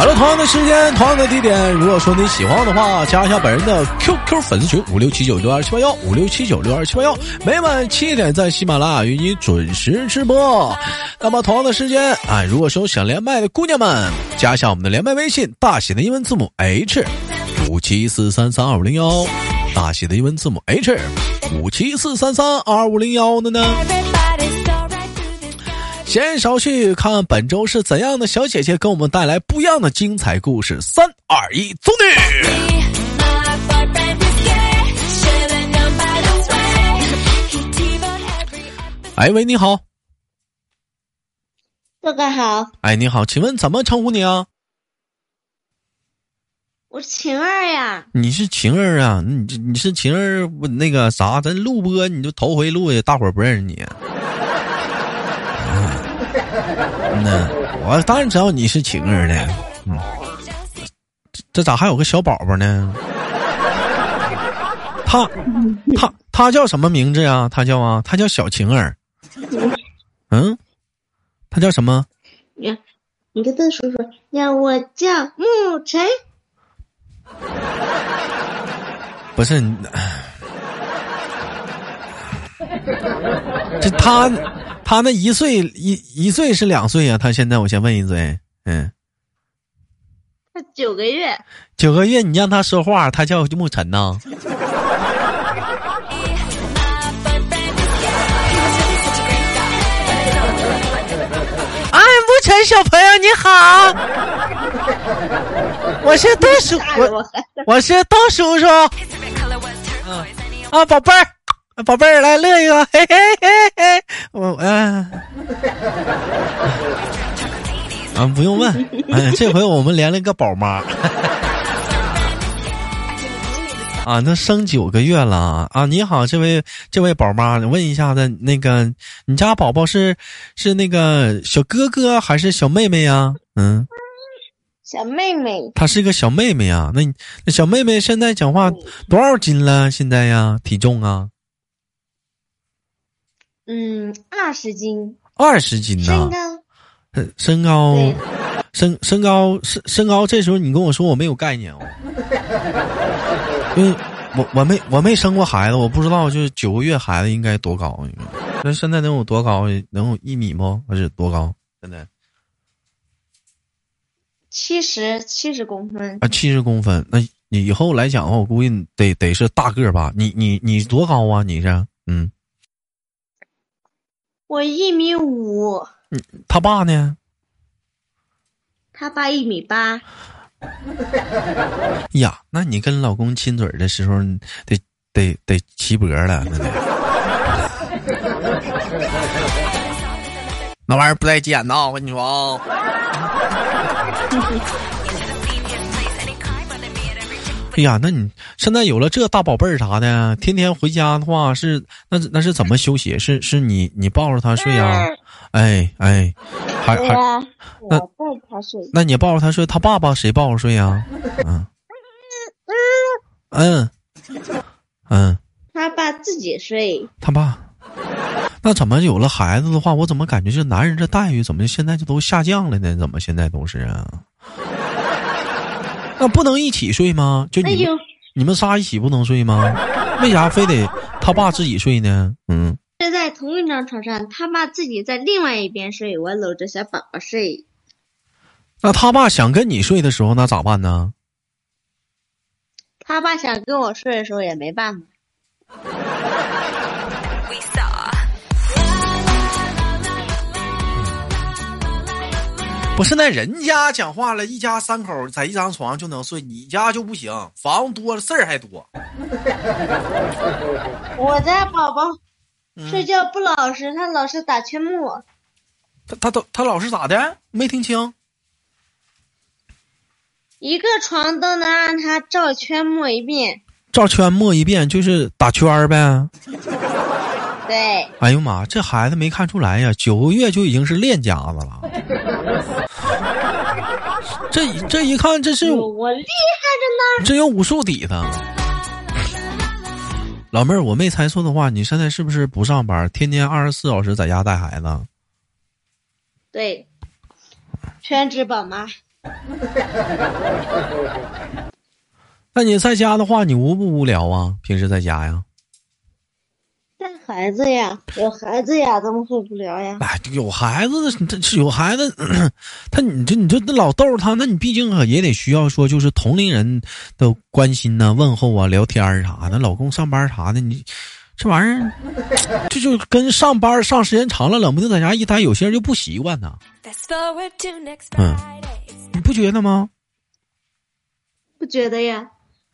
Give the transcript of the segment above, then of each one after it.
好了，同样的时间，同样的地点。如果说你喜欢我的话，加一下本人的 QQ 粉丝群五六七九六二七八幺五六七九六二七八幺，每晚七点在喜马拉雅与你准时直播。那么同样的时间，啊，如果说想连麦的姑娘们，加一下我们的连麦微信，大写的英文字母 H 五七四三三二五零幺，大写的英文字母 H 五七四三三二五零幺的呢。闲言少叙，看本周是怎样的小姐姐给我们带来不一样的精彩故事。三二一，走你！哎喂，你好，哥哥好，哎你好，请问怎么称呼你啊？我是晴儿呀。你是晴儿啊？你你是晴儿？那个啥，咱录播你就头回录的，大伙儿不认识你。那我当然知道你是晴儿的，嗯，这咋还有个小宝宝呢？他他他叫什么名字呀？他叫啊，他叫小晴儿。嗯，他叫什么？你你跟他说说，呀，我叫沐晨。不是，这他。他那一岁一一岁是两岁呀？他现在我先问一嘴，嗯，他九个月，九个月，你让他说话，他叫沐晨呐。哎，沐晨小朋友你好，我是豆叔，我我是豆叔叔，嗯啊，宝贝儿。宝贝儿，来乐一个，嘿嘿嘿嘿，我嗯，啊，不用问，哎，这回我们连了个宝妈，啊，那生九个月了啊！你好，这位这位宝妈，问一下子，那个你家宝宝是是那个小哥哥还是小妹妹呀？嗯，小妹妹，她是个小妹妹啊。那那小妹妹现在讲话多少斤了？现在呀，体重啊？嗯，二十斤，二十斤呢？身高，身高，身身高身身高。这时候你跟我说我没有概念哦，因为我我没我没生过孩子，我不知道就是九个月孩子应该多高。那现在能有多高？能有一米吗？还是多高？现在七十七十公分啊，七十公分。那你以后来讲的话，我估计得得是大个吧？你你你多高啊？你是嗯。我一米五，嗯，他爸呢？他爸一米八。呀，那你跟老公亲嘴的时候，得得得齐脖了，那得。那玩意儿不带剪的，我跟你说啊。哎呀，那你现在有了这大宝贝儿啥的，天天回家的话是那那是怎么休息？是是你你抱着他睡呀？哎哎，还还那抱着他睡？那你抱着他睡，他爸爸谁抱着睡呀？嗯嗯嗯，他爸自己睡。他爸，那怎么有了孩子的话，我怎么感觉这男人这待遇怎么现在就都下降了呢？怎么现在都是啊？那不能一起睡吗？就你你们仨一起不能睡吗？为啥非得他爸自己睡呢？嗯，睡在同一张床上，他爸自己在另外一边睡，我搂着小宝宝睡。那他爸想跟你睡的时候，那咋办呢？他爸想跟我睡的时候也没办法。不是那人家讲话了，一家三口在一张床就能睡，你家就不行，房子多了事儿还多。我家宝宝睡觉不老实，他老是打圈木。他他都他老是咋的？没听清。一个床都能让他照圈摸一遍。照圈摸一遍就是打圈儿呗。对，哎呦妈，这孩子没看出来呀，九个月就已经是练家子了。这这一看，这是我厉害着呢。这有武术底子。老妹儿，我没猜错的话，你现在是不是不上班，天天二十四小时在家带孩子？对，全职宝妈。那你在家的话，你无不无聊啊？平时在家呀？带孩子呀，有孩子呀，怎么会无聊呀？哎，有孩子，这是有孩子，他你这你这老逗他，那你毕竟也得需要说，就是同龄人的关心呐、问候啊、聊天啥的。老公上班啥的，你这玩意儿，这就跟上班上时间长了，冷不丁在家一待，有些人就不习惯呐。嗯，你不觉得吗？不觉得呀，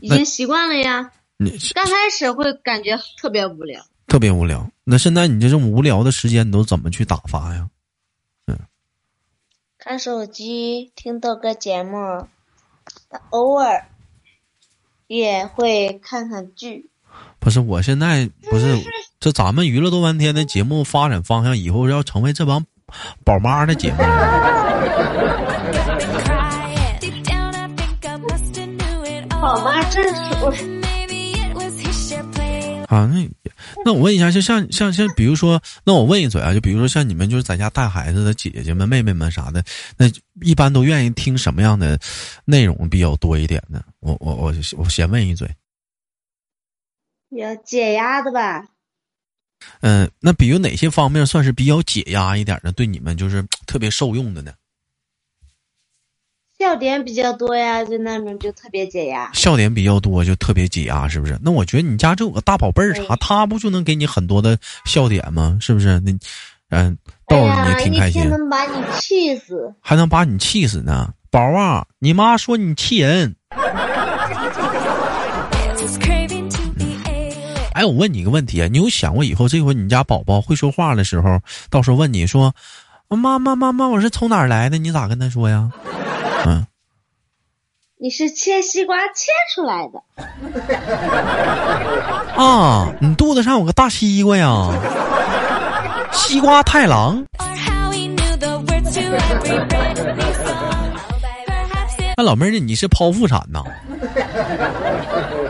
已经习惯了呀。你刚开始会感觉特别无聊。特别无聊，那现在你这种无聊的时间，你都怎么去打发呀？嗯，看手机，听豆哥节目，偶尔也会看看剧。不是，我现在不是 这咱们娱乐多半天的节目发展方向，以后要成为这帮宝妈的节目。宝妈真是。啊，那那我问一下，就像像像，比如说，那我问一嘴啊，就比如说像你们就是在家带孩子的姐姐们、妹妹们啥的，那一般都愿意听什么样的内容比较多一点呢？我我我我先问一嘴，有解压的吧？嗯，那比如哪些方面算是比较解压一点的，对你们就是特别受用的呢？笑点比较多呀，就那种就特别解压。笑点比较多就特别解压，是不是？那我觉得你家这有个大宝贝儿啥，他不就能给你很多的笑点吗？是不是？那，嗯，逗你挺开心。能把你气死，还能把你气死呢，宝啊！你妈说你气人。哎，我问你一个问题啊，你有想过以后这回你家宝宝会说话的时候，到时候问你说：“妈妈妈妈，我是从哪儿来的？”你咋跟他说呀？嗯，你是切西瓜切出来的 啊？你肚子上有个大西瓜呀？西瓜太郎。那老妹儿，你是剖腹产呐？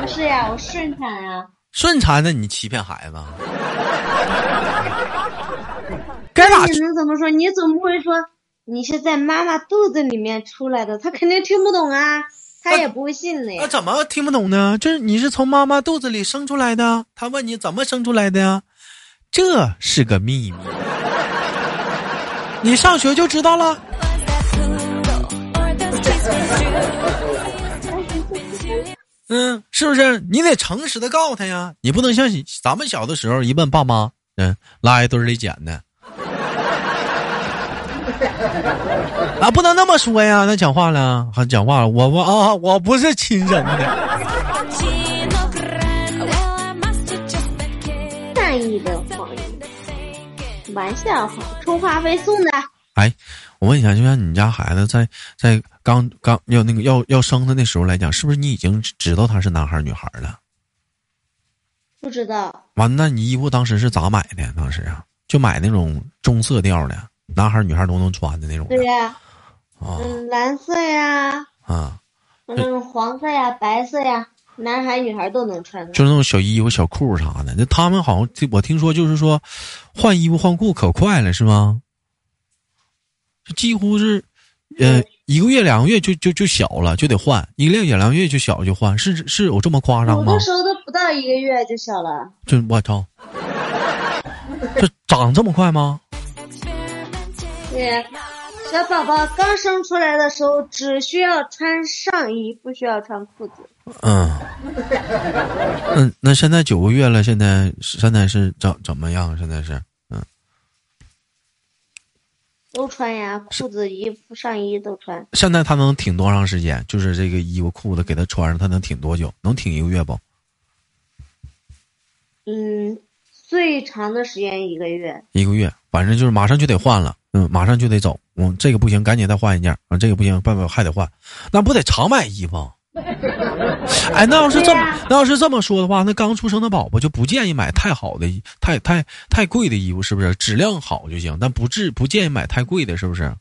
不是呀，我顺产啊。顺产？的你欺骗孩子？该咋？你能怎么说？你总不会说？你是在妈妈肚子里面出来的，他肯定听不懂啊，他也不会信的呀。那怎么听不懂呢？就是你是从妈妈肚子里生出来的，他问你怎么生出来的呀？这是个秘密，你上学就知道了。嗯，是不是？你得诚实的告诉他呀，你不能像咱们小的时候一问爸妈，嗯，拉一堆里捡的。啊，不能那么说呀！那讲话了，还讲话了，我我啊，我不是亲生的。善意的谎言，玩笑话，充话费送的。哎，我问一下，就像你家孩子在在刚刚要那个要要生的那时候来讲，是不是你已经知道他是男孩女孩了？不知道。完，那你衣服当时是咋买的？当时啊，就买那种中色调的。男孩女孩都能穿的那种。对呀，嗯，蓝色呀，啊，那种黄色呀、白色呀，男孩女孩都能穿。就是那种小衣服、小裤啥的。那他们好像我听说，就是说换衣服换裤可快了，是吗？几乎是，呃，一个月两个月就就就小了，就得换。一个月两个月就小就换，是是有这么夸张吗？我那时候都不到一个月就小了。就我操，这长这么快吗？对，小宝宝刚生出来的时候只需要穿上衣，不需要穿裤子。嗯，嗯，那现在九个月了，现在现在是怎怎么样？现在是嗯，都穿呀，裤子、衣服、上衣都穿。现在他能挺多长时间？就是这个衣服、裤子给他穿上，他能挺多久？能挺一个月不？嗯，最长的时间一个月。一个月，反正就是马上就得换了。嗯，马上就得走。嗯，这个不行，赶紧再换一件。啊，这个不行，办办还得换，那不得常买衣服？哎，那要是这么那要是这么说的话，那刚出生的宝宝就不建议买太好的、太太太贵的衣服，是不是？质量好就行，但不至不建议买太贵的，是不是？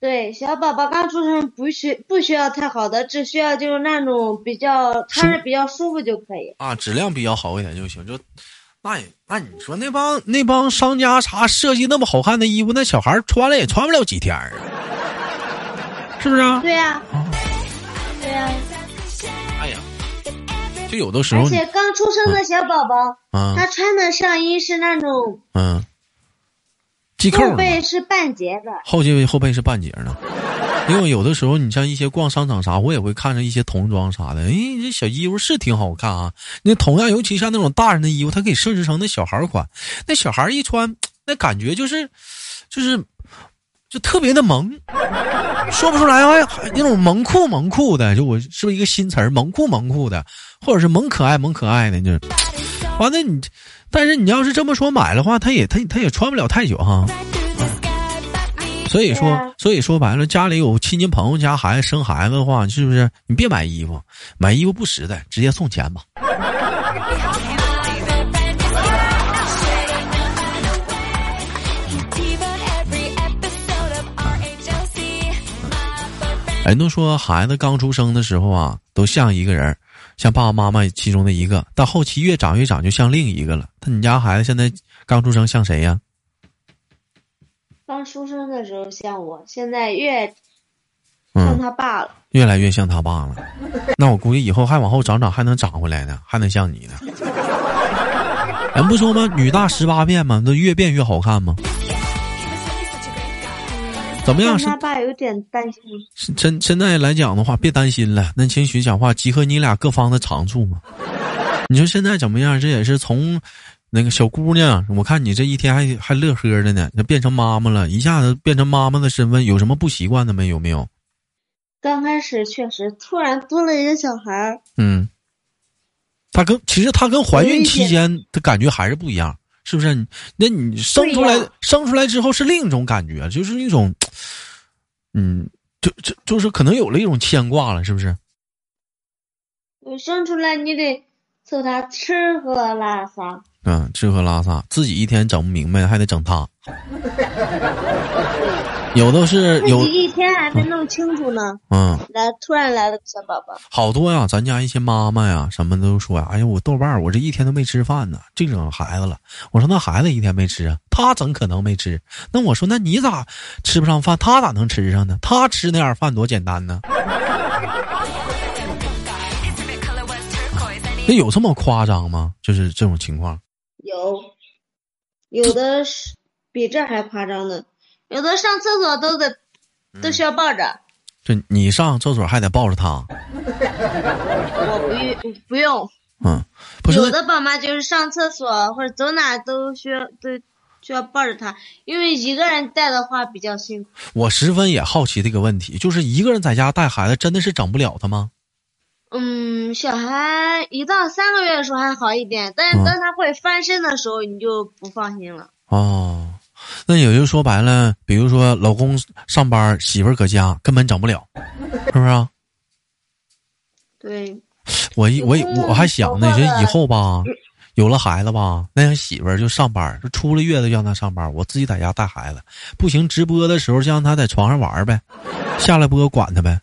对，小宝宝刚出生不需不需要太好的，只需要就是那种比较穿着比较舒服就可以。啊，质量比较好一点就行。就那也那你说那帮那帮商家啥设计那么好看的衣服，那小孩穿了也穿不了几天啊，是不是啊？对呀、对呀、哎呀，就有的时候而且刚出生的小宝宝，啊他穿的上衣是那种嗯，系扣后背是半截的，后背后背是半截呢。因为有的时候，你像一些逛商场啥，我也会看着一些童装啥的，哎，这小衣服是挺好看啊。那同样，尤其像那种大人的衣服，它可以设置成那小孩款，那小孩一穿，那感觉就是，就是，就特别的萌，说不出来哎，那种萌酷萌酷的，就我是不是一个新词儿，萌酷萌酷的，或者是萌可爱萌可爱的，就是。完了你，但是你要是这么说买的话，他也他他也穿不了太久哈。所以说所以说白了，家里有亲戚朋友家孩子生孩子的话，是不是？你别买衣服，买衣服不实在，直接送钱吧。人都说孩子刚出生的时候啊，都像一个人儿，像爸爸妈妈其中的一个，到后期越长越长，就像另一个了。那你家孩子现在刚出生像谁呀？刚出生的时候像我，现在越像嗯，他爸了。越来越像他爸了。那我估计以后还往后长长，还能长回来呢，还能像你呢。人不说吗？女大十八变吗，那越变越好看吗？怎么样？是他爸有点担心，是真现在来讲的话，别担心了。那情绪讲话，集合你俩各方的长处嘛。你说现在怎么样？这也是从那个小姑娘，我看你这一天还还乐呵的呢，那变成妈妈了，一下子变成妈妈的身份，有什么不习惯的没有？没有？刚开始确实突然多了一个小孩儿，嗯，她跟其实她跟怀孕期间的感觉还是不一样，是不是？那你生出来生出来之后是另一种感觉，就是一种，嗯，就就就是可能有了一种牵挂了，是不是？我生出来你得凑他吃喝拉撒，嗯，吃喝拉撒，自己一天整不明白，还得整他。有的是有一天还没弄清楚呢，嗯，来突然来了个小宝宝，好多呀，咱家一些妈妈呀，什么都说呀，哎呀，我豆瓣儿我这一天都没吃饭呢，净整孩子了。我说那孩子一天没吃啊，他怎可能没吃？那我说那你咋吃不上饭？他咋能吃上呢？他吃那点饭多简单呢？那有这么夸张吗？就是这种情况？有，有的是比这还夸张的，有的上厕所都得都需要抱着，就你上厕所还得抱着他？我不用不用，嗯，不是有的宝妈就是上厕所或者走哪都需要都需要抱着他，因为一个人带的话比较辛苦。我十分也好奇这个问题，就是一个人在家带孩子，真的是整不了他吗？嗯，小孩一到三个月的时候还好一点，但是嗯当他会翻身的时候，你就不放心了。哦，那也就说白了，比如说老公上班，媳妇儿搁家，根本整不了，是不是啊？对，我一我嗯我还想呢，我这以后吧，有了孩子吧，那媳妇儿就上班，就出了月子让她上班，我自己在家带孩子，不行，直播的时候就让她在床上玩呗，下了播管她呗，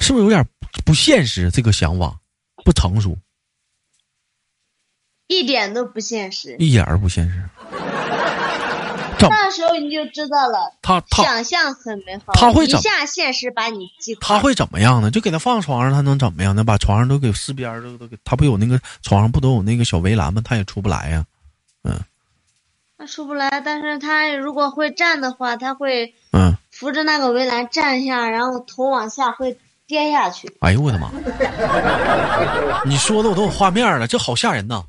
是不是有点不现实？这个想法不成熟，一点都不现实。一点儿不现实。怎么那时候你就知道了，他他想象很美好，一他会怎下现实把你击垮。他会怎么样呢？就给他放床上，他能怎么样呢？把床上都给四边都都给他不有那个床上不都有那个小围栏吗？他也出不来呀。嗯他出不来，但是他如果会站的话，他会嗯，扶着那个围栏站下，然后头往下会跌下去。哎呦我的妈！你说的我都有画面了，这好吓人呐。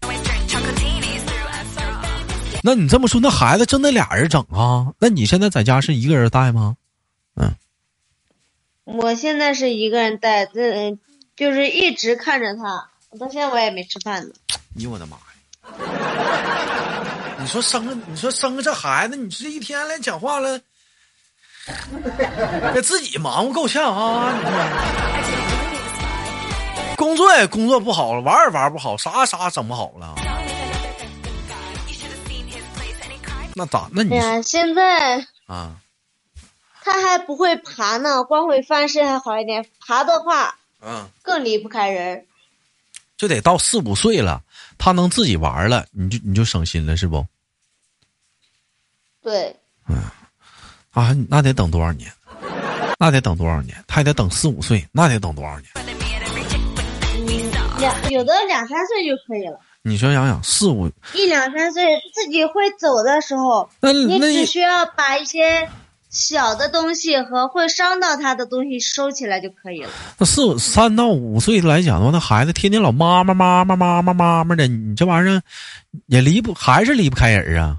那你这么说，那孩子真得俩人整啊？那你现在在家是一个人带吗？嗯我现在是一个人带，这就是一直看着他，我到现在我也没吃饭呢。你我的妈呀！你说生个，你说生个这孩子，你这一天来讲话了，给自己忙活够呛啊！你说。工作也工作不好了，玩也玩不好，啥啥整不好了。那咋？那你哎呀，现在啊，他还不会爬呢，光会翻身还好一点，爬的话嗯，更离不开人。就得到四五岁了，他能自己玩了，你就你就省心了，是不？对，啊，那得等多少年？那得等多少年？他还得等四五岁，那得等多少年？两有的两三岁就可以了，你说想想，四五一两三岁自己会走的时候，那你只需要把一些小的东西和会伤到他的东西收起来就可以了。那四五三到五岁来讲的话，那孩子天天老妈妈妈妈妈妈妈妈的，你这玩意儿也离不还是离不开人啊？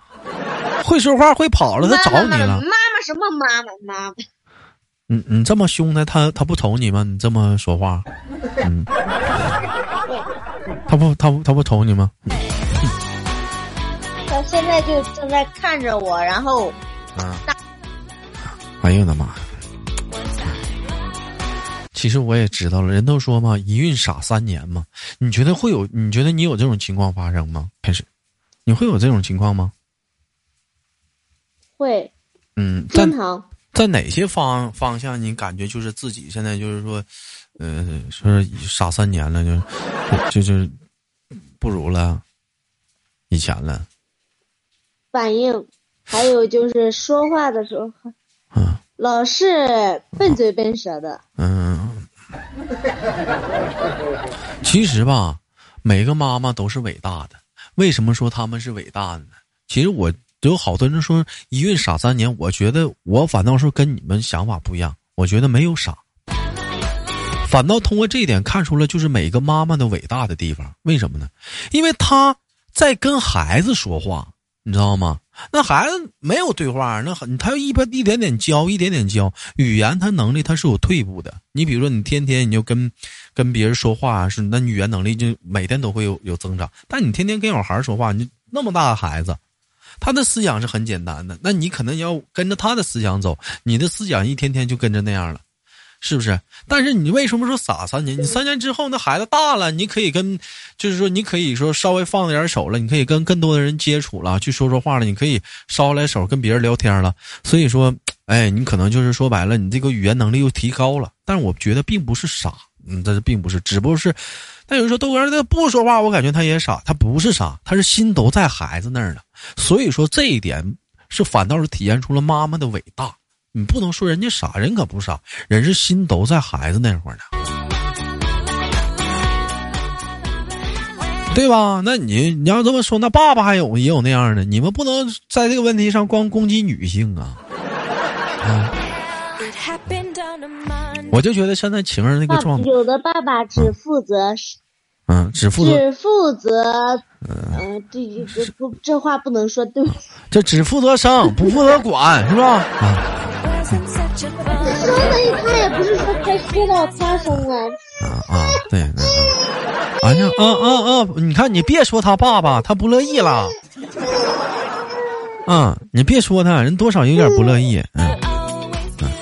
会说话会跑了，他找你了。妈妈妈妈什么妈妈妈妈？你你这么凶他，他他不瞅你吗？你这么说话，嗯，他不他不他不瞅你吗？他现在就正在看着我，然后啊！哎呦我的妈！其实我也知道了，人都说嘛，一孕傻三年嘛。你觉得会有？你觉得你有这种情况发生吗？开始，你会有这种情况吗？会嗯，在在哪些方方向你感觉就是自己现在就是说，呃，说傻三年了，就就就是不如了以前了。反应，还有就是说话的时候，嗯老是笨嘴笨舌的。嗯，其实吧，每个妈妈都是伟大的。为什么说他们是伟大的呢？其实我有好多人说一孕傻三年，我觉得我反倒是跟你们想法不一样。我觉得没有傻，反倒通过这一点看出了就是每个妈妈的伟大的地方。为什么呢？因为她在跟孩子说话，你知道吗？那孩子没有对话，那很他一边一点点教，一点点教语言，他能力他是有退步的。你比如说，你天天你就跟跟别人说话，是那语言能力就每天都会有有增长。但你天天跟小孩说话，你那么大的孩子，他的思想是很简单的，那你可能要跟着他的思想走，你的思想一天天就跟着那样了。是不是？但是你为什么说傻三年？你三年之后那孩子大了，你可以跟，就是说你可以说稍微放点手了，你可以跟更多的人接触了，去说说话了，你可以捎来手跟别人聊天了。所以说，哎，你可能就是说白了，你这个语言能力又提高了。但是我觉得并不是傻，嗯，这是并不是，只不过是，但有人说豆哥他不说话，我感觉他也傻，他不是傻，他是心都在孩子那儿呢。所以说这一点是反倒是体现出了妈妈的伟大。你不能说人家傻，人可不傻，人是心都在孩子那会儿呢，对吧？那你你要这么说，那爸爸还有也有那样的，你们不能在这个问题上光攻击女性啊！啊我就觉得现在情人那个状态，有的爸爸只负责嗯，只负责只负责，嗯，这这不这话不能说，对不起。这只负责生，不负责管，是吧？啊生的他也不是说他说到他生啊，啊啊，对，嗯嗯哎呀，啊啊啊！你看，你别说他爸爸，他不乐意了。啊，你别说他，人多少有点不乐意。嗯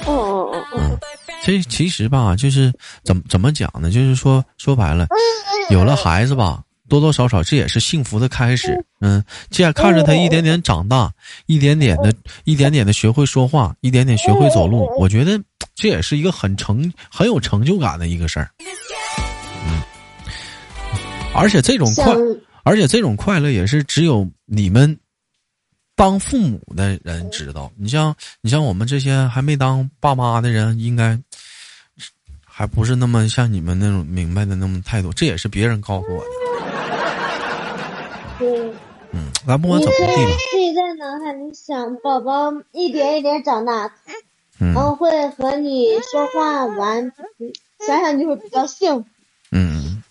哦哦哦哦，嗯，其其实吧，就是怎么怎么讲呢？就是说说白了，有了孩子吧，多多少少这也是幸福的开始。嗯，这样看着他一点点长大，一点点的，一点点的学会说话，一点点学会走路，我觉得这也是一个很成很有成就感的一个事儿。嗯，而且这种快，而且这种快乐也是只有你们当父母的人知道。你像你像我们这些还没当爸妈的人，应该还不是那么像你们那种明白的那么态度。这也是别人告诉我的。对，嗯，咱不管怎么地吧，自己在脑海里想，宝宝一点一点长大，嗯然后会和你说话玩，想想就会比较幸福。嗯。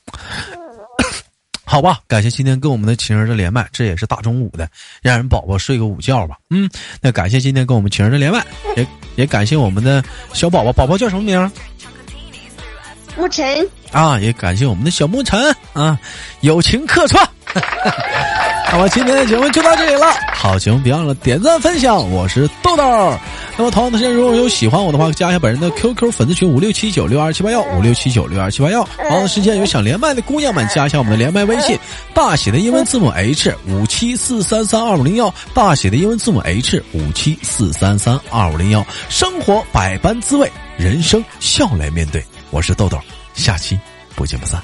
好吧，感谢今天跟我们的情人的连麦，这也是大中午的，让人宝宝睡个午觉吧。嗯，那感谢今天跟我们情人的连麦，也也感谢我们的小宝宝，宝宝叫什么名儿？沐晨，啊，也感谢我们的小沐晨啊，友情客串。那么今天的节目就到这里了，好节目别忘了点赞分享，我是豆豆。那么同样的时间，如果有喜欢我的话，加一下本人的 QQ 粉丝群五六七九六二七八幺五六七九六二七八幺。同样的时间，有想连麦的姑娘们，加一下我们的连麦微信，大写的英文字母 H 五七四三三二五零幺，大写的英文字母 H 五七四三三二五零幺。生活百般滋味，人生笑来面对。我是豆豆，下期不见不散。